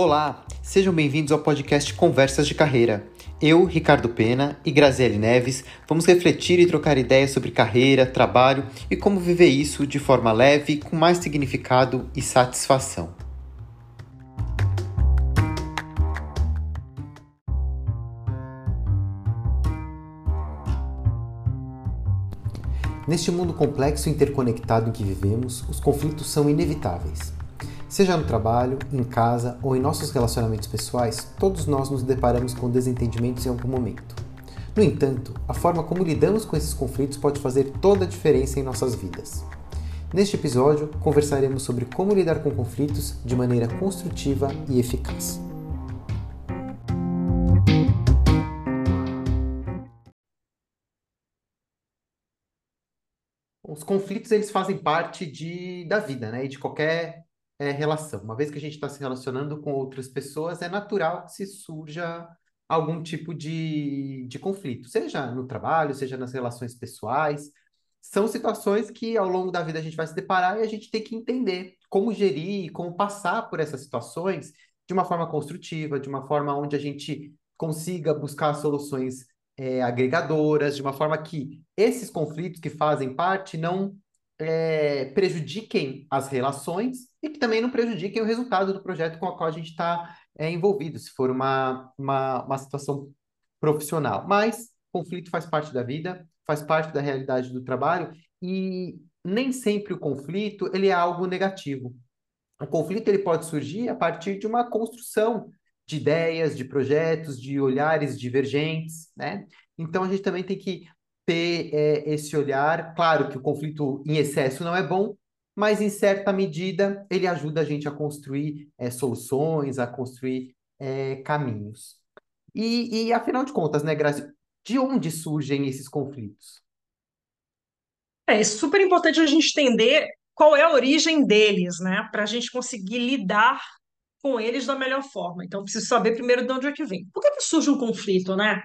Olá, sejam bem-vindos ao podcast Conversas de Carreira. Eu, Ricardo Pena e Graziele Neves vamos refletir e trocar ideias sobre carreira, trabalho e como viver isso de forma leve, com mais significado e satisfação. Neste mundo complexo e interconectado em que vivemos, os conflitos são inevitáveis. Seja no trabalho, em casa ou em nossos relacionamentos pessoais, todos nós nos deparamos com desentendimentos em algum momento. No entanto, a forma como lidamos com esses conflitos pode fazer toda a diferença em nossas vidas. Neste episódio, conversaremos sobre como lidar com conflitos de maneira construtiva e eficaz. Os conflitos eles fazem parte de, da vida, né? E de qualquer é, relação. Uma vez que a gente está se relacionando com outras pessoas, é natural que se surja algum tipo de, de conflito, seja no trabalho, seja nas relações pessoais. São situações que ao longo da vida a gente vai se deparar e a gente tem que entender como gerir, como passar por essas situações de uma forma construtiva, de uma forma onde a gente consiga buscar soluções é, agregadoras, de uma forma que esses conflitos que fazem parte não é, prejudiquem as relações e que também não prejudiquem o resultado do projeto com o qual a gente está é, envolvido, se for uma, uma, uma situação profissional. Mas conflito faz parte da vida, faz parte da realidade do trabalho e nem sempre o conflito ele é algo negativo. O conflito ele pode surgir a partir de uma construção de ideias, de projetos, de olhares divergentes, né? Então a gente também tem que ter é, esse olhar. Claro que o conflito em excesso não é bom, mas em certa medida ele ajuda a gente a construir é, soluções, a construir é, caminhos. E, e, afinal de contas, né, Grazi, de onde surgem esses conflitos? É, é super importante a gente entender qual é a origem deles, né, para a gente conseguir lidar com eles da melhor forma. Então, preciso saber primeiro de onde é que vem. Por que, que surge um conflito, né?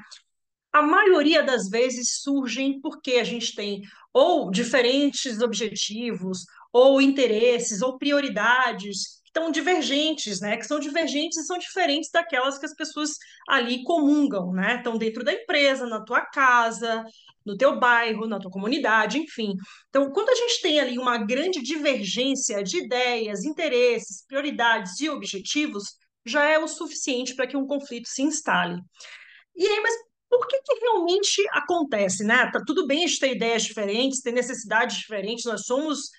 A maioria das vezes surgem porque a gente tem ou diferentes objetivos, ou interesses, ou prioridades que estão divergentes, né? Que são divergentes e são diferentes daquelas que as pessoas ali comungam, né? Estão dentro da empresa, na tua casa, no teu bairro, na tua comunidade, enfim. Então, quando a gente tem ali uma grande divergência de ideias, interesses, prioridades e objetivos, já é o suficiente para que um conflito se instale. E aí, mas por que, que realmente acontece, né? Tá tudo bem a gente ter ideias diferentes, ter necessidades diferentes, nós somos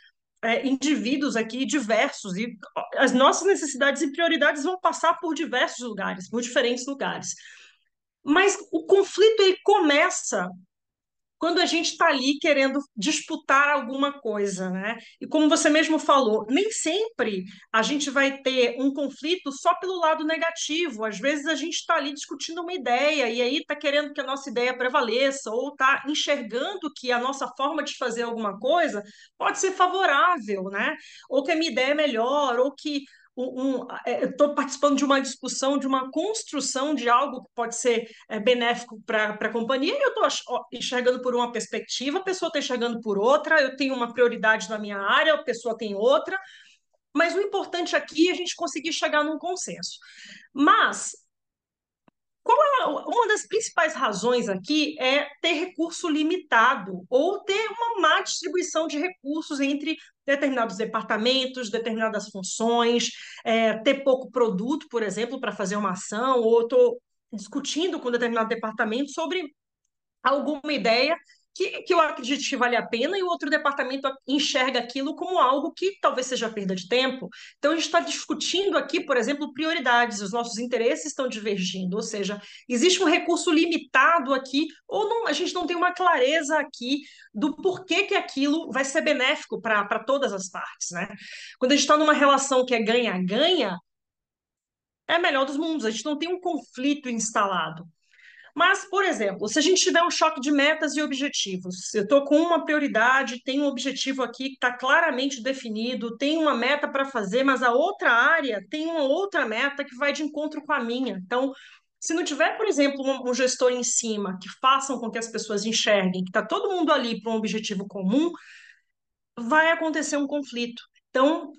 é, indivíduos aqui diversos e as nossas necessidades e prioridades vão passar por diversos lugares, por diferentes lugares. Mas o conflito ele começa quando a gente está ali querendo disputar alguma coisa, né? E como você mesmo falou, nem sempre a gente vai ter um conflito só pelo lado negativo. Às vezes a gente está ali discutindo uma ideia e aí está querendo que a nossa ideia prevaleça ou está enxergando que a nossa forma de fazer alguma coisa pode ser favorável, né? Ou que a minha ideia é melhor, ou que um, um estou é, participando de uma discussão, de uma construção de algo que pode ser é, benéfico para a companhia, e eu estou enxergando por uma perspectiva, a pessoa está enxergando por outra, eu tenho uma prioridade na minha área, a pessoa tem outra, mas o importante aqui é a gente conseguir chegar num consenso. Mas qual é uma das principais razões aqui é ter recurso limitado ou ter uma má distribuição de recursos entre determinados departamentos, determinadas funções, é, ter pouco produto, por exemplo, para fazer uma ação, ou estou discutindo com determinado departamento sobre alguma ideia que, que eu acredito que vale a pena e o outro departamento enxerga aquilo como algo que talvez seja perda de tempo. Então, a gente está discutindo aqui, por exemplo, prioridades, os nossos interesses estão divergindo, ou seja, existe um recurso limitado aqui, ou não, a gente não tem uma clareza aqui do porquê que aquilo vai ser benéfico para todas as partes. Né? Quando a gente está numa relação que é ganha-ganha, é melhor dos mundos, a gente não tem um conflito instalado. Mas, por exemplo, se a gente tiver um choque de metas e objetivos, eu estou com uma prioridade, tem um objetivo aqui que está claramente definido, tem uma meta para fazer, mas a outra área tem uma outra meta que vai de encontro com a minha. Então, se não tiver, por exemplo, um, gestor em cima que façam com que as pessoas enxerguem que está todo mundo ali para um objetivo comum, vai acontecer um conflito. Então,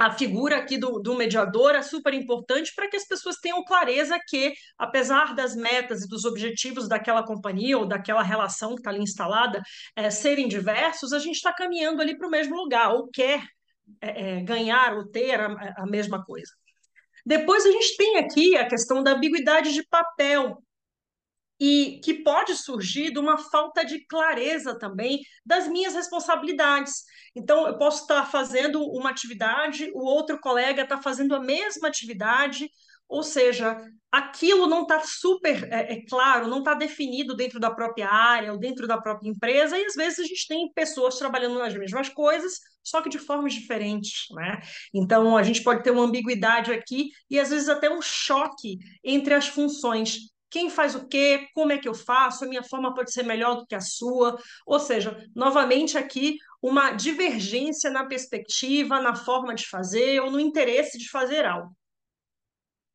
a figura aqui do, do mediador é super importante para que as pessoas tenham clareza que, apesar das metas e dos objetivos daquela companhia ou daquela relação que está ali instalada é, serem diversos, a gente está caminhando ali para o mesmo lugar, ou quer é, ganhar ou ter a, a mesma coisa. Depois a gente tem aqui a questão da ambiguidade de papel, e que pode surgir de uma falta de clareza também das minhas responsabilidades. Então, eu posso estar fazendo uma atividade, o outro colega está fazendo a mesma atividade, ou seja, aquilo não está super é, é, claro, não está definido dentro da própria área ou dentro da própria empresa, e às vezes a gente tem pessoas trabalhando nas mesmas coisas, só que de formas diferentes, né? Então a gente pode ter uma ambiguidade aqui e às vezes até um choque entre as funções quem faz o quê, como é que eu faço, a minha forma pode ser melhor do que a sua. Ou seja, novamente aqui, uma divergência na perspectiva, na forma de fazer ou no interesse de fazer algo.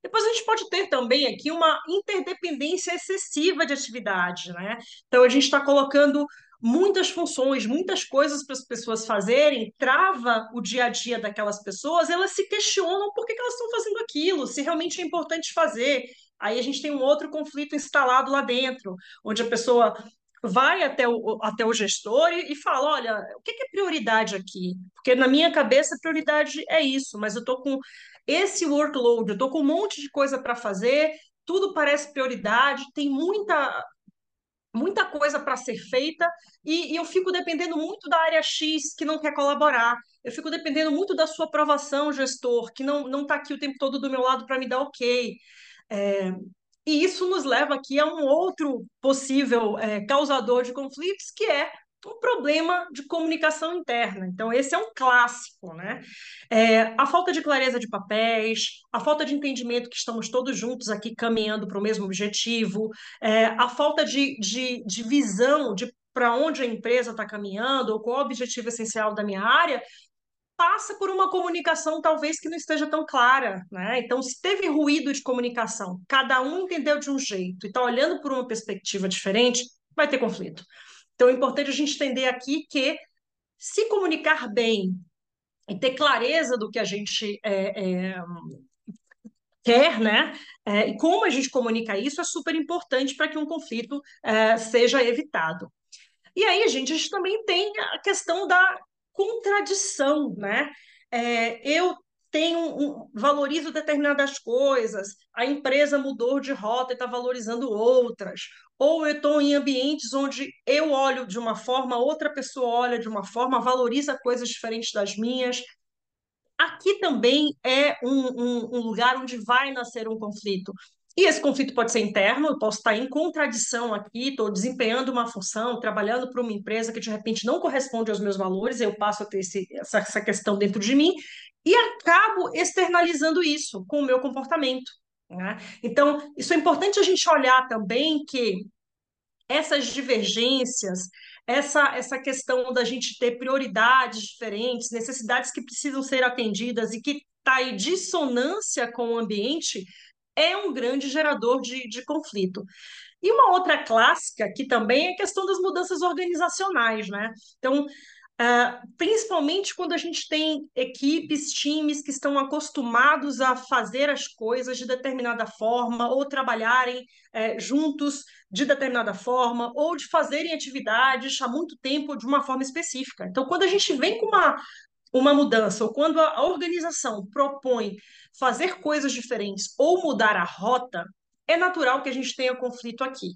Depois a gente pode ter também aqui uma interdependência excessiva de atividade, né? Então a gente está colocando muitas funções, muitas coisas para as pessoas fazerem, trava o dia a dia daquelas pessoas, elas se questionam por que, que elas estão fazendo aquilo, se realmente é importante fazer. Aí a gente tem um outro conflito instalado lá dentro, onde a pessoa vai até o, até o gestor e, e fala: olha, o que, que é prioridade aqui? Porque na minha cabeça, prioridade é isso, mas eu estou com esse workload, eu estou com um monte de coisa para fazer, tudo parece prioridade, tem muita muita coisa para ser feita e, e, eu fico dependendo muito da área X que não quer colaborar. Eu fico dependendo muito da sua aprovação, gestor, que não está aqui o tempo todo do meu lado para me dar ok. É, e isso nos leva aqui a um outro possível é, causador de conflitos, que é um problema de comunicação interna. Então, esse é um clássico, né? É, a falta de clareza de papéis, a falta de entendimento que estamos todos juntos aqui caminhando para o mesmo objetivo, é, a falta de, de, de visão de para onde a empresa está caminhando, ou qual o objetivo essencial da minha área, passa por uma comunicação talvez que não esteja tão clara, né? Então, se teve ruído de comunicação, cada um entendeu de um jeito e está olhando por uma perspectiva diferente, vai ter conflito. Então, é importante a gente entender aqui que se comunicar bem e ter clareza do que a gente é, é, quer, né? É, e como a gente comunica isso é super importante para que um conflito é, seja evitado. E aí, gente, a gente também tem a questão da contradição, né? É, eu tenho um, valorizo determinadas coisas, a empresa mudou de rota e está valorizando outras, ou eu estou em ambientes onde eu olho de uma forma, outra pessoa olha de uma forma, valoriza coisas diferentes das minhas. Aqui também é um, um, um lugar onde vai nascer um conflito. E esse conflito pode ser interno, eu posso estar em contradição aqui, estou desempenhando uma função, trabalhando para uma empresa que de repente não corresponde aos meus valores, eu passo a ter esse, essa, essa questão dentro de mim e acabo externalizando isso com o meu comportamento. Né? Então, isso é importante a gente olhar também que essas divergências, essa, essa questão da gente ter prioridades diferentes, necessidades que precisam ser atendidas e que está em dissonância com o ambiente, é um grande gerador de, de conflito. E uma outra clássica que também é a questão das mudanças organizacionais, né? Então, uh, principalmente quando a gente tem equipes, times que estão acostumados a fazer as coisas de determinada forma, ou trabalharem uh, juntos de determinada forma, ou de fazerem atividades há muito tempo de uma forma específica. Então, quando a gente vem com uma uma mudança, ou quando a organização propõe fazer coisas diferentes ou mudar a rota, é natural que a gente tenha conflito aqui.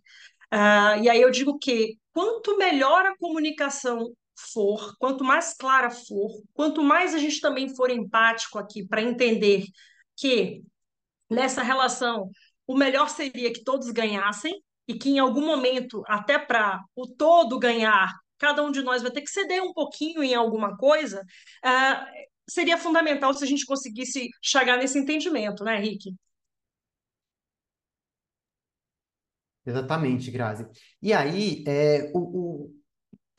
Uh, e aí eu digo que quanto melhor a comunicação for, quanto mais clara for, quanto mais a gente também for empático aqui para entender que nessa relação o melhor seria que todos ganhassem e que em algum momento, até para o todo ganhar, cada um de nós vai ter que ceder um pouquinho em alguma coisa, uh, seria fundamental se a gente conseguisse chegar nesse entendimento, né, Rick? Exatamente, Grazi. E aí, é, o, o,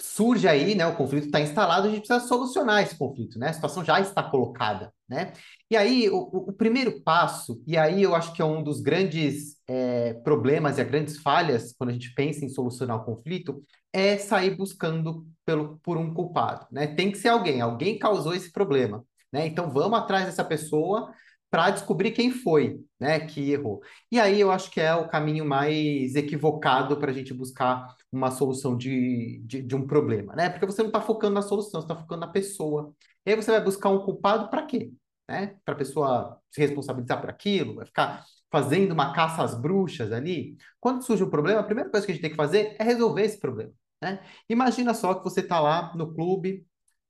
surge aí, né, o conflito está instalado, a gente precisa solucionar esse conflito, né? A situação já está colocada, né? E aí, o, o primeiro passo, e aí eu acho que é um dos grandes é, problemas e as grandes falhas quando a gente pensa em solucionar o conflito, é sair buscando pelo, por um culpado, né? Tem que ser alguém, alguém causou esse problema. né? Então vamos atrás dessa pessoa para descobrir quem foi, né, que errou. E aí eu acho que é o caminho mais equivocado para a gente buscar uma solução de, de, de, um problema, né? Porque você não está focando na solução, você está focando na pessoa. E aí você vai buscar um culpado para quê? Né? Para a pessoa se responsabilizar por aquilo, vai ficar fazendo uma caça às bruxas ali. Quando surge um problema, a primeira coisa que a gente tem que fazer é resolver esse problema. Né? Imagina só que você está lá no clube,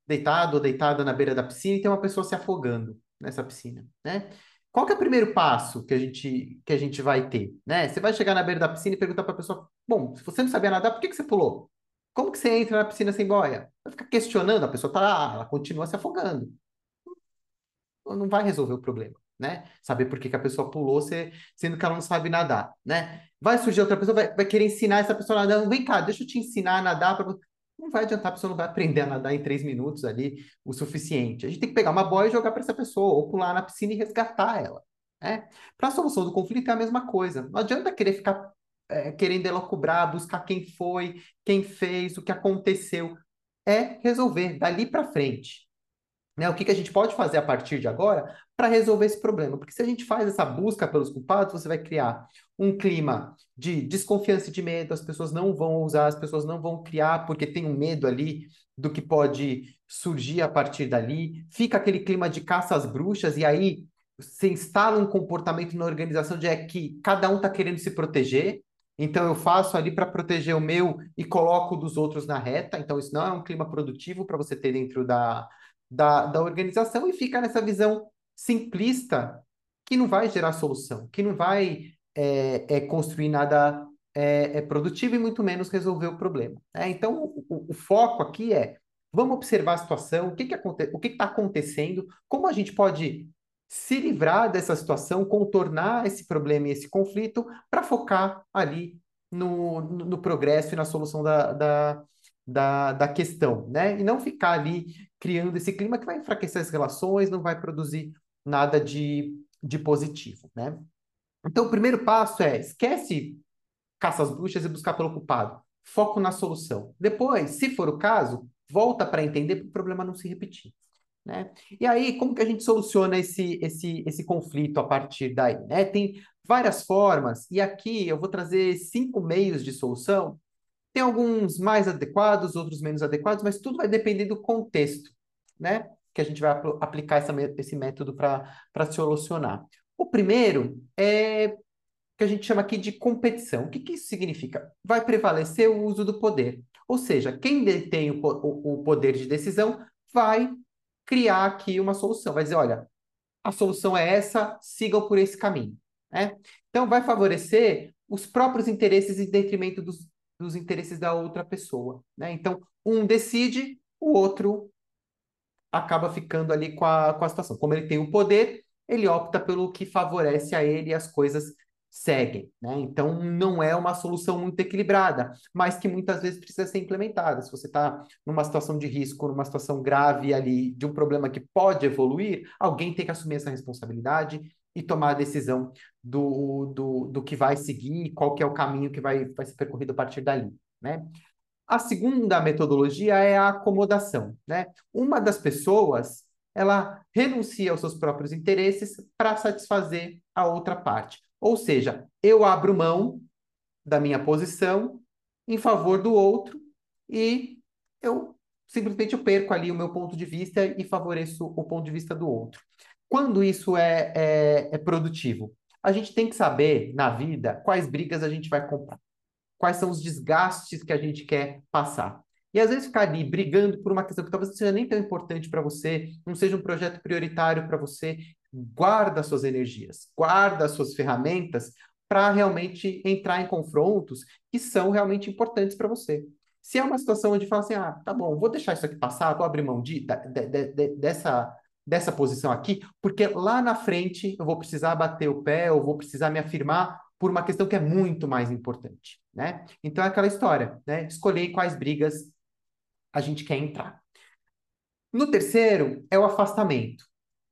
deitado ou deitada na beira da piscina e tem uma pessoa se afogando nessa piscina, né? Qual que é o primeiro passo que a gente, que a gente vai ter, né? Você vai chegar na beira da piscina e perguntar para a pessoa, bom, se você não sabia nadar, por que, que você pulou? Como que você entra na piscina sem boia? Vai ficar questionando, a pessoa tá lá, ela continua se afogando. Não vai resolver o problema, né? Saber por que, que a pessoa pulou, sendo que ela não sabe nadar, né? Vai surgir outra pessoa, vai, vai querer ensinar essa pessoa a nadar. Vem cá, deixa eu te ensinar a nadar. Pra não vai adiantar, a pessoa não vai aprender a nadar em três minutos ali o suficiente. A gente tem que pegar uma boia e jogar para essa pessoa, ou pular na piscina e resgatar ela. Né? Para a solução do conflito é a mesma coisa. Não adianta querer ficar é, querendo elocubrar, buscar quem foi, quem fez, o que aconteceu. É resolver dali para frente. Né? O que, que a gente pode fazer a partir de agora para resolver esse problema? Porque se a gente faz essa busca pelos culpados, você vai criar um clima de desconfiança e de medo, as pessoas não vão usar, as pessoas não vão criar porque tem um medo ali do que pode surgir a partir dali, fica aquele clima de caça às bruxas, e aí se instala um comportamento na organização de é que cada um está querendo se proteger, então eu faço ali para proteger o meu e coloco o dos outros na reta, então isso não é um clima produtivo para você ter dentro da, da, da organização e fica nessa visão simplista que não vai gerar solução, que não vai é, é construir nada é, é, produtivo e muito menos resolver o problema. Né? Então, o, o, foco aqui é vamos observar a situação, o que que o que está acontecendo, como a gente pode se livrar dessa situação, contornar esse problema e esse conflito para focar ali no, no, no, progresso e na solução da, da, da, da questão, né? E não ficar ali criando esse clima que vai enfraquecer as relações, não vai produzir nada de, de positivo, né? Então, o primeiro passo é esquece caça às bruxas e buscar pelo culpado. Foco na solução. Depois, se for o caso, volta para entender para o problema não se repetir. Né? E aí, como que a gente soluciona esse, esse, esse conflito a partir daí? Né? Tem várias formas, e aqui eu vou trazer cinco meios de solução tem alguns mais adequados, outros menos adequados, mas tudo vai depender do contexto, né? Que a gente vai apl aplicar essa, esse método para solucionar. O primeiro é que a gente chama aqui de competição. O que, que isso significa? Vai prevalecer o uso do poder. Ou seja, quem detém o, o, o poder de decisão vai criar aqui uma solução. Vai dizer, olha, a solução é essa, sigam por esse caminho. Né? Então, vai favorecer os próprios interesses em detrimento dos, dos interesses da outra pessoa. Né? Então, um decide, o outro acaba ficando ali com a, com a situação. Como ele tem o poder, ele opta pelo que favorece a ele as coisas seguem. Né? Então, não é uma solução muito equilibrada, mas que muitas vezes precisa ser implementada. Se você está numa situação de risco, numa situação grave ali, de um problema que pode evoluir, alguém tem que assumir essa responsabilidade e tomar a decisão do, do, do que vai seguir, qual que é o caminho que vai, vai ser percorrido a partir dali, né? A segunda metodologia é a acomodação, né? Uma das pessoas, ela renuncia aos seus próprios interesses para satisfazer a outra parte. Ou seja, eu abro mão da minha posição em favor do outro e eu simplesmente eu perco ali o meu ponto de vista e favoreço o ponto de vista do outro. Quando isso é, é, é produtivo? A gente tem que saber, na vida, quais brigas a gente vai comprar. Quais são os desgastes que a gente quer passar. E às vezes ficar ali brigando por uma questão que talvez não seja nem tão importante para você, não seja um projeto prioritário para você, guarda suas energias, guarda suas ferramentas para realmente entrar em confrontos que são realmente importantes para você. Se é uma situação onde fala assim, ah, tá bom, vou deixar isso aqui passar, vou abrir mão de, de, de, de dessa dessa posição aqui, porque lá na frente eu vou precisar bater o pé, eu vou precisar me afirmar por uma questão que é muito mais importante, né? Então é aquela história, né? Escolher quais brigas a gente quer entrar. No terceiro é o afastamento.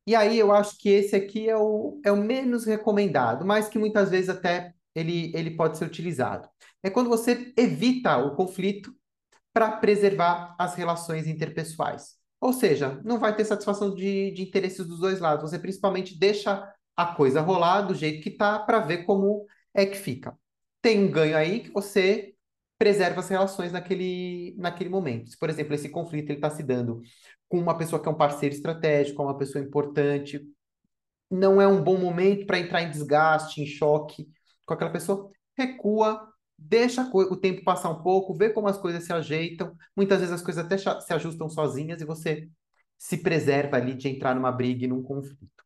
E aí eu acho que esse aqui é o, é o menos recomendado, mas que muitas vezes até ele, ele pode ser utilizado. É quando você evita o conflito para preservar as relações interpessoais. Ou seja, não vai ter satisfação de, de interesses dos dois lados. Você principalmente deixa a coisa rolar do jeito que tá para ver como é que fica. Tem um ganho aí que você preserva as relações naquele, naquele momento. Se, por exemplo, esse conflito está se dando com uma pessoa que é um parceiro estratégico, uma pessoa importante, não é um bom momento para entrar em desgaste, em choque com aquela pessoa, recua, deixa o tempo passar um pouco, vê como as coisas se ajeitam. Muitas vezes as coisas até se ajustam sozinhas e você se preserva ali de entrar numa briga e num conflito.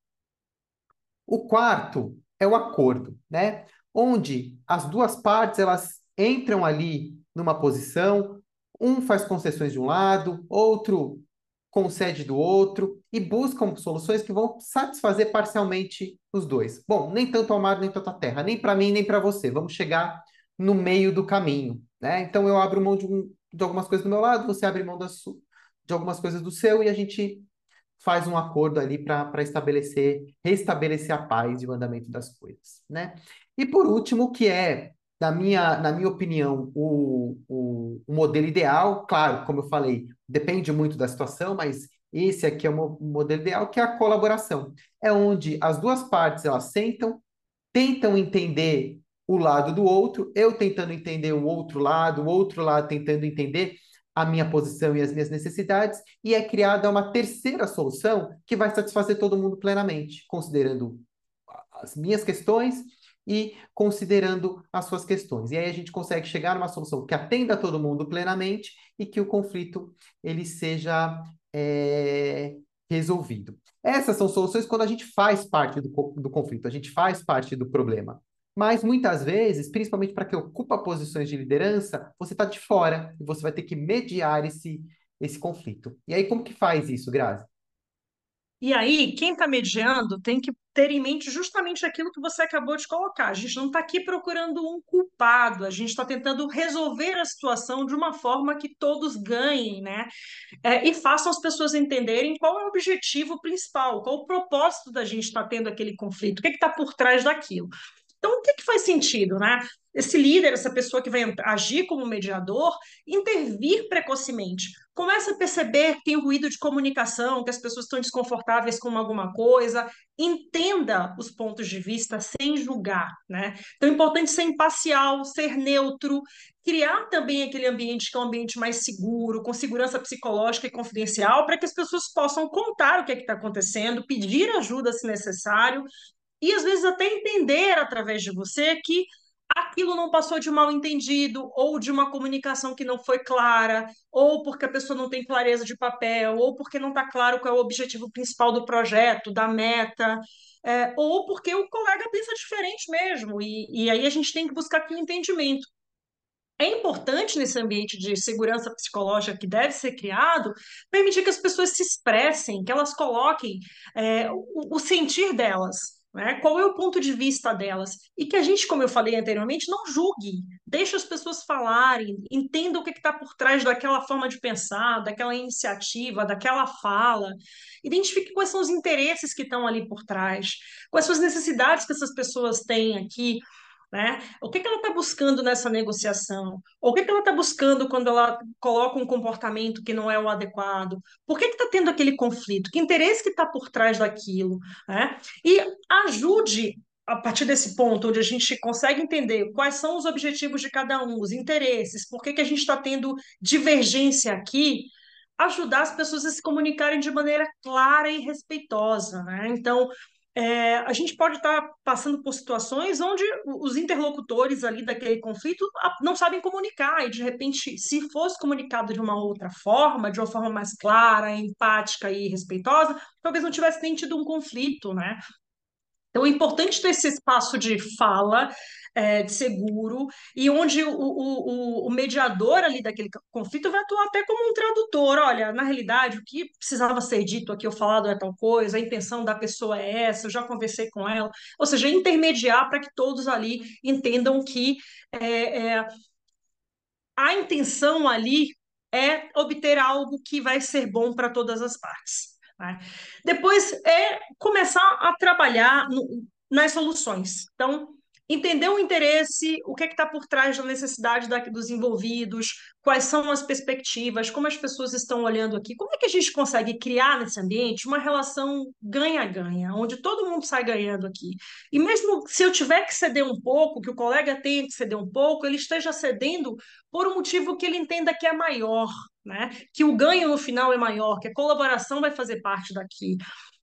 O quarto é o acordo, né? Onde as duas partes elas entram ali numa posição, um faz concessões de um lado, outro concede do outro e buscam soluções que vão satisfazer parcialmente os dois. Bom, nem tanto ao mar, nem tanto à terra, nem para mim, nem para você. Vamos chegar no meio do caminho, né? Então eu abro mão de, um, de algumas coisas do meu lado, você abre mão de algumas coisas do seu e a gente faz um acordo ali para estabelecer, restabelecer a paz e o andamento das coisas, né? E por último, que é, na minha, na minha opinião, o, o, o modelo ideal, claro, como eu falei, depende muito da situação, mas esse aqui é o modelo ideal, que é a colaboração. É onde as duas partes elas sentam, tentam entender o lado do outro, eu tentando entender o outro lado, o outro lado tentando entender a minha posição e as minhas necessidades, e é criada uma terceira solução que vai satisfazer todo mundo plenamente, considerando as minhas questões e considerando as suas questões. E aí a gente consegue chegar numa solução que atenda todo mundo plenamente e que o conflito ele seja é, resolvido. Essas são soluções quando a gente faz parte do, do conflito, a gente faz parte do problema. Mas muitas vezes, principalmente para quem ocupa posições de liderança, você está de fora e você vai ter que mediar esse, esse conflito. E aí, como que faz isso, Grazi? E aí, quem está mediando tem que ter em mente justamente aquilo que você acabou de colocar. A gente não está aqui procurando um culpado, a gente está tentando resolver a situação de uma forma que todos ganhem, né? É, e façam as pessoas entenderem qual é o objetivo principal, qual o propósito da gente estar tá tendo aquele conflito, o que está por trás daquilo. Então, o que, que faz sentido, né? Esse líder, essa pessoa que vai agir como mediador, intervir precocemente. Começa a perceber que tem ruído de comunicação, que as pessoas estão desconfortáveis com alguma coisa. Entenda os pontos de vista sem julgar, né? Então, é importante ser imparcial, ser neutro, criar também aquele ambiente que é um ambiente mais seguro, com segurança psicológica e confidencial, para que as pessoas possam contar o que é está acontecendo, pedir ajuda se necessário, e às vezes até entender através de você que aquilo não passou de mal entendido, ou de uma comunicação que não foi clara, ou porque a pessoa não tem clareza de papel, ou porque não está claro qual é o objetivo principal do projeto, da meta, é, ou porque o colega pensa diferente mesmo, e, e aí a gente tem que buscar aqui um entendimento. É importante nesse ambiente de segurança psicológica que deve ser criado, permitir que as pessoas se expressem, que elas coloquem é, o, o sentir delas, né? Qual é o ponto de vista delas? E que a gente, como eu falei anteriormente, não julgue, deixe as pessoas falarem, entenda o que está por trás daquela forma de pensar, daquela iniciativa, daquela fala, identifique quais são os interesses que estão ali por trás, quais são as necessidades que essas pessoas têm aqui, né? O que, que ela está buscando nessa negociação? O que, que ela está buscando quando ela coloca um comportamento que não é o adequado? Por que está tendo aquele conflito? Que interesse que está por trás daquilo? Né? E ajude a partir desse ponto, onde a gente consegue entender quais são os objetivos de cada um, os interesses, por que, que a gente está tendo divergência aqui, ajudar as pessoas a se comunicarem de maneira clara e respeitosa. Né? Então, é, a gente pode estar passando por situações onde os interlocutores ali daquele conflito não sabem comunicar, e de repente, se fosse comunicado de uma outra forma, de uma forma mais clara, empática e respeitosa, talvez não tivesse nem tido um conflito, né? Então, é importante ter esse espaço de fala, é, de seguro, e onde o, o, o, mediador ali daquele conflito vai atuar até como um tradutor. Olha, na realidade, o que precisava ser dito aqui, ou falado é tal coisa, a intenção da pessoa é essa, eu já conversei com ela. Ou seja, intermediar para que todos ali entendam que é, é, a intenção ali é obter algo que vai ser bom para todas as partes. Né? Depois é começar a trabalhar no, nas soluções. Então, entender o interesse, o que é está por trás da necessidade da, dos envolvidos, quais são as perspectivas, como as pessoas estão olhando aqui, como é que a gente consegue criar nesse ambiente uma relação ganha-ganha, onde todo mundo sai ganhando aqui. E mesmo se eu tiver que ceder um pouco, que o colega tenha que ceder um pouco, ele esteja cedendo por um motivo que ele entenda que é maior, né? Que o ganho no final é maior, que a colaboração vai fazer parte daqui.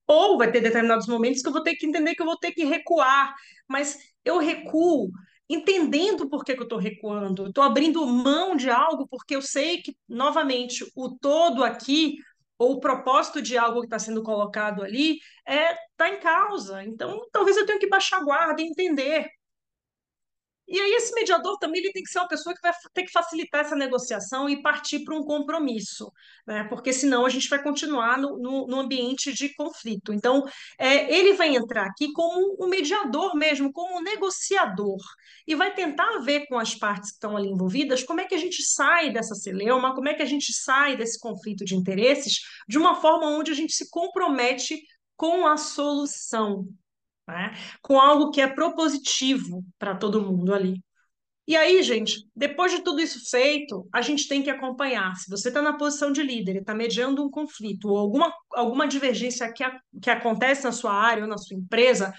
Ou vai ter determinados momentos que eu vou ter que entender que eu vou ter que recuar, mas eu recuo entendendo por que, que eu estou recuando, estou abrindo mão de algo porque eu sei que, novamente, o todo aqui, ou o propósito de algo que está sendo colocado ali, é está em causa. Então, talvez eu tenha que baixar a guarda e entender e aí esse mediador também ele tem que ser uma pessoa que vai ter que facilitar essa negociação e partir para um compromisso, né? Porque senão a gente vai continuar no, no, no ambiente de conflito. Então, é, ele vai entrar aqui como um mediador mesmo, como um negociador, e vai tentar ver com as partes que estão ali envolvidas como é que a gente sai dessa celeuma, como é que a gente sai desse conflito de interesses de uma forma onde a gente se compromete com a solução, né? com algo que é propositivo para todo mundo ali. E aí, gente, depois de tudo isso feito, a gente tem que acompanhar. Se você está na posição de líder e está mediando um conflito ou alguma, alguma divergência que, a, que acontece na sua área ou na sua empresa,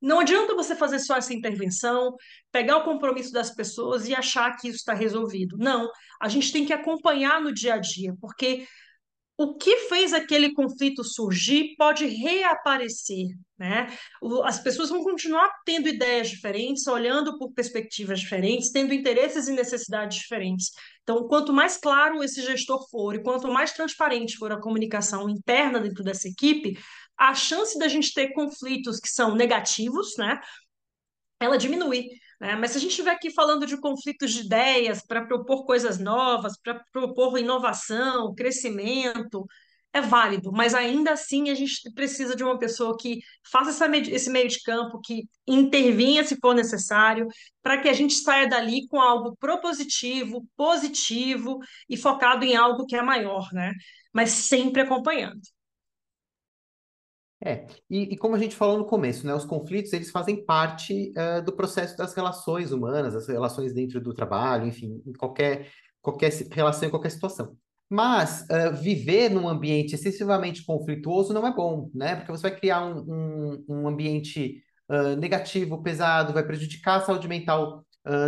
não adianta você fazer só essa intervenção, pegar o compromisso das pessoas e achar que isso está resolvido. Não, a gente tem que acompanhar no dia a dia, porque o que fez aquele conflito surgir pode reaparecer, né? As pessoas vão continuar tendo ideias diferentes, olhando por perspectivas diferentes, tendo interesses e necessidades diferentes. Então, quanto mais claro esse gestor for e quanto mais transparente for a comunicação interna dentro dessa equipe, a chance da gente ter conflitos que são negativos, né? Ela diminui. Né? Mas se a gente estiver aqui falando de conflitos de ideias para propor coisas novas, para propor inovação, crescimento, é válido, mas ainda assim a gente precisa de uma pessoa que faça essa, esse meio de campo, que intervinha se for necessário, para que a gente saia dali com algo propositivo, positivo e focado em algo que é maior, né? Mas sempre acompanhando. É, e, e, como a gente falou no começo, né, os conflitos eles fazem parte uh, do processo das relações humanas, as relações dentro do trabalho, enfim, em qualquer, qualquer relação, em qualquer situação. Mas uh, viver num ambiente excessivamente conflituoso não é bom, né? Porque você vai criar um, um, um ambiente uh, negativo, pesado, vai prejudicar a saúde mental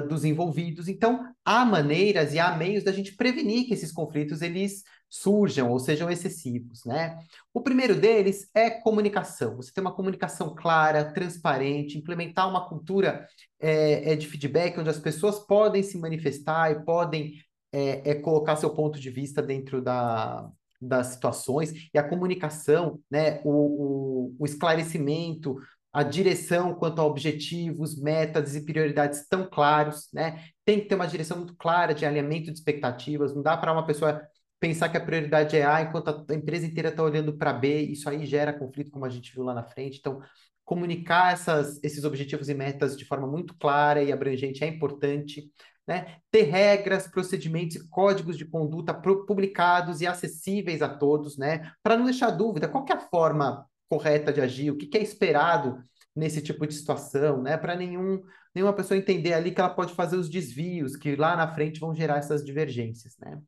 dos envolvidos. Então, há maneiras e há meios da gente prevenir que esses conflitos eles surjam ou sejam excessivos, né? O primeiro deles é comunicação. Você tem uma comunicação clara, transparente, implementar uma cultura é, é de feedback onde as pessoas podem se manifestar e podem é, é, colocar seu ponto de vista dentro da, das situações e a comunicação, né? O, o, o esclarecimento, a direção quanto a objetivos, metas e prioridades tão claros, né? Tem que ter uma direção muito clara de alinhamento de expectativas. Não dá para uma pessoa pensar que a prioridade é A enquanto a empresa inteira está olhando para B, isso aí gera conflito, como a gente viu lá na frente. Então, comunicar essas, esses objetivos e metas de forma muito clara e abrangente é importante. Né? Ter regras, procedimentos e códigos de conduta publicados e acessíveis a todos, né? para não deixar dúvida qual é a forma correta de agir, o que, que é esperado nesse tipo de situação, né? para nenhum, nenhuma pessoa entender ali que ela pode fazer os desvios que lá na frente vão gerar essas divergências. Né?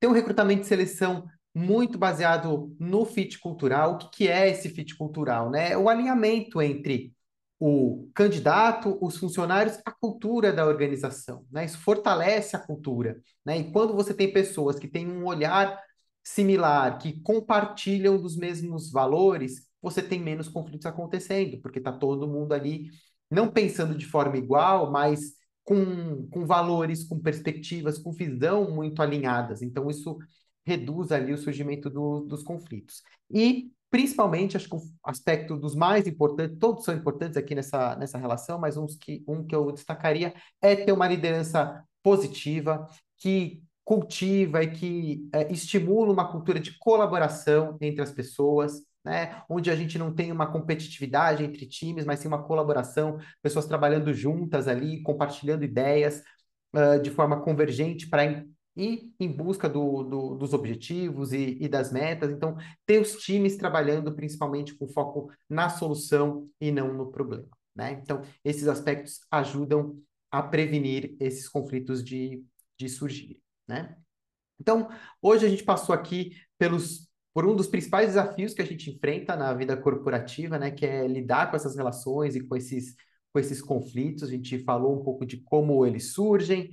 Tem um recrutamento de seleção muito baseado no fit cultural. O que, que é esse fit cultural? Né? É o alinhamento entre o candidato, os funcionários, a cultura da organização. Né? Isso fortalece a cultura. Né? E quando você tem pessoas que têm um olhar similar, que compartilham dos mesmos valores, você tem menos conflitos acontecendo, porque está todo mundo ali não pensando de forma igual, mas com, com valores, com perspectivas, com visão muito alinhadas. Então, isso reduz ali o surgimento do, dos conflitos. E, principalmente, acho que o aspecto dos mais importantes, todos são importantes aqui nessa, nessa relação, mas uns que, um que eu destacaria é ter uma liderança positiva, que cultiva e que é, estimula uma cultura de colaboração entre as pessoas, né? onde a gente não tem uma competitividade entre times, mas sim uma colaboração, pessoas trabalhando juntas ali, compartilhando ideias uh, de forma convergente para ir em busca do, do, dos objetivos e, e, das metas. Então, ter os times trabalhando principalmente com foco na solução e não no problema. né? Então, esses aspectos ajudam a prevenir esses conflitos de, de surgir, né? Então, hoje a gente passou aqui pelos por um dos principais desafios que a gente enfrenta na vida corporativa, né, que é lidar com essas relações e com esses com esses conflitos. A gente falou um pouco de como eles surgem,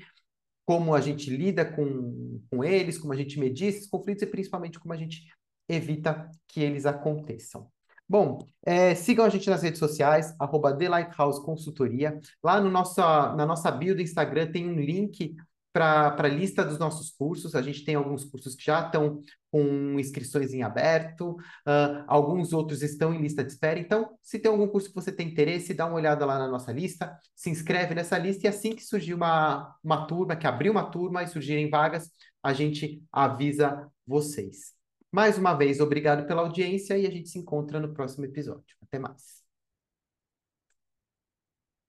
como a gente lida com, com eles, como a gente medir esses conflitos e principalmente como a gente evita que eles aconteçam. Bom, é, sigam a gente nas redes sociais, arroba The Lighthouse Consultoria. Lá no nossa, na nossa bio do Instagram tem um link para a lista dos nossos cursos. A gente tem alguns cursos que já estão com inscrições em aberto, uh, alguns outros estão em lista de espera. Então, se tem algum curso que você tem interesse, dá uma olhada lá na nossa lista, se inscreve nessa lista e assim que surgir uma, uma turma, que abrir uma turma e surgirem vagas, a gente avisa vocês. Mais uma vez, obrigado pela audiência e a gente se encontra no próximo episódio. Até mais.